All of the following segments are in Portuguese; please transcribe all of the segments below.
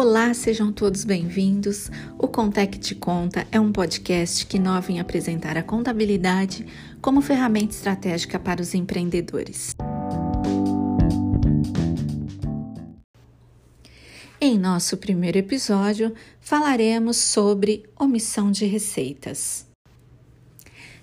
Olá, sejam todos bem-vindos. O Contec Te Conta é um podcast que inova em apresentar a contabilidade como ferramenta estratégica para os empreendedores. Em nosso primeiro episódio, falaremos sobre omissão de receitas.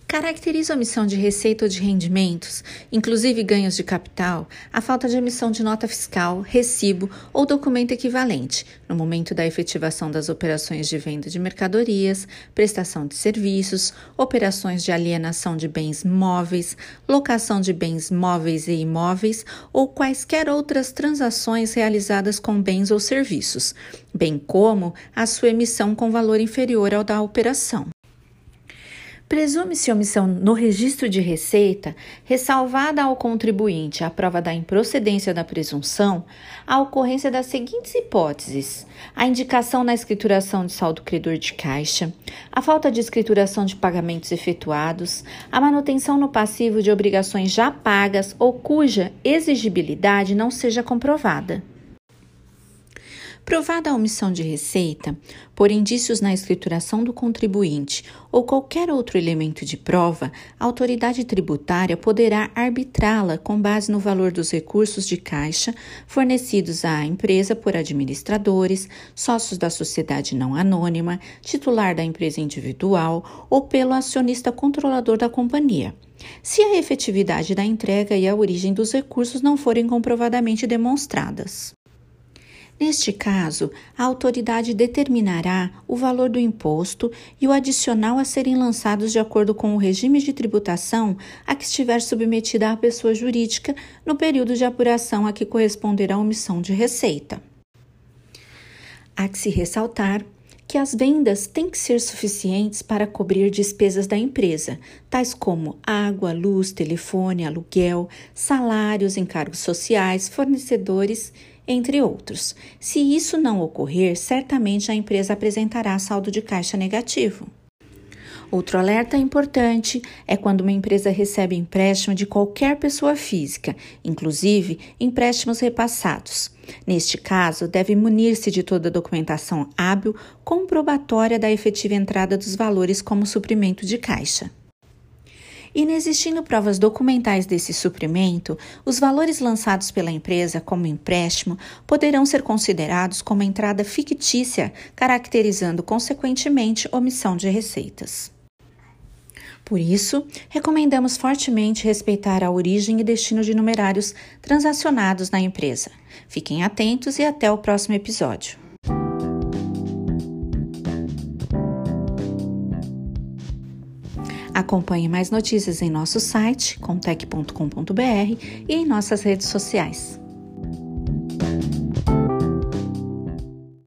Caracteriza a omissão de receita ou de rendimentos, inclusive ganhos de capital, a falta de emissão de nota fiscal, recibo ou documento equivalente no momento da efetivação das operações de venda de mercadorias, prestação de serviços, operações de alienação de bens móveis, locação de bens móveis e imóveis ou quaisquer outras transações realizadas com bens ou serviços, bem como a sua emissão com valor inferior ao da operação. Presume-se omissão no registro de receita, ressalvada ao contribuinte a prova da improcedência da presunção, a ocorrência das seguintes hipóteses: a indicação na escrituração de saldo credor de caixa, a falta de escrituração de pagamentos efetuados, a manutenção no passivo de obrigações já pagas ou cuja exigibilidade não seja comprovada. Provada a omissão de receita, por indícios na escrituração do contribuinte ou qualquer outro elemento de prova, a autoridade tributária poderá arbitrá-la com base no valor dos recursos de caixa fornecidos à empresa por administradores, sócios da sociedade não anônima, titular da empresa individual ou pelo acionista controlador da companhia. Se a efetividade da entrega e a origem dos recursos não forem comprovadamente demonstradas. Neste caso, a autoridade determinará o valor do imposto e o adicional a serem lançados de acordo com o regime de tributação a que estiver submetida a pessoa jurídica no período de apuração a que corresponderá a omissão de receita. Há que se ressaltar que as vendas têm que ser suficientes para cobrir despesas da empresa, tais como água, luz, telefone, aluguel, salários, encargos sociais, fornecedores entre outros. Se isso não ocorrer, certamente a empresa apresentará saldo de caixa negativo. Outro alerta importante é quando uma empresa recebe empréstimo de qualquer pessoa física, inclusive empréstimos repassados. Neste caso, deve munir-se de toda a documentação hábil comprobatória da efetiva entrada dos valores como suprimento de caixa. Inexistindo provas documentais desse suprimento, os valores lançados pela empresa como empréstimo poderão ser considerados como entrada fictícia, caracterizando consequentemente omissão de receitas. Por isso, recomendamos fortemente respeitar a origem e destino de numerários transacionados na empresa. Fiquem atentos e até o próximo episódio. Acompanhe mais notícias em nosso site contec.com.br e em nossas redes sociais.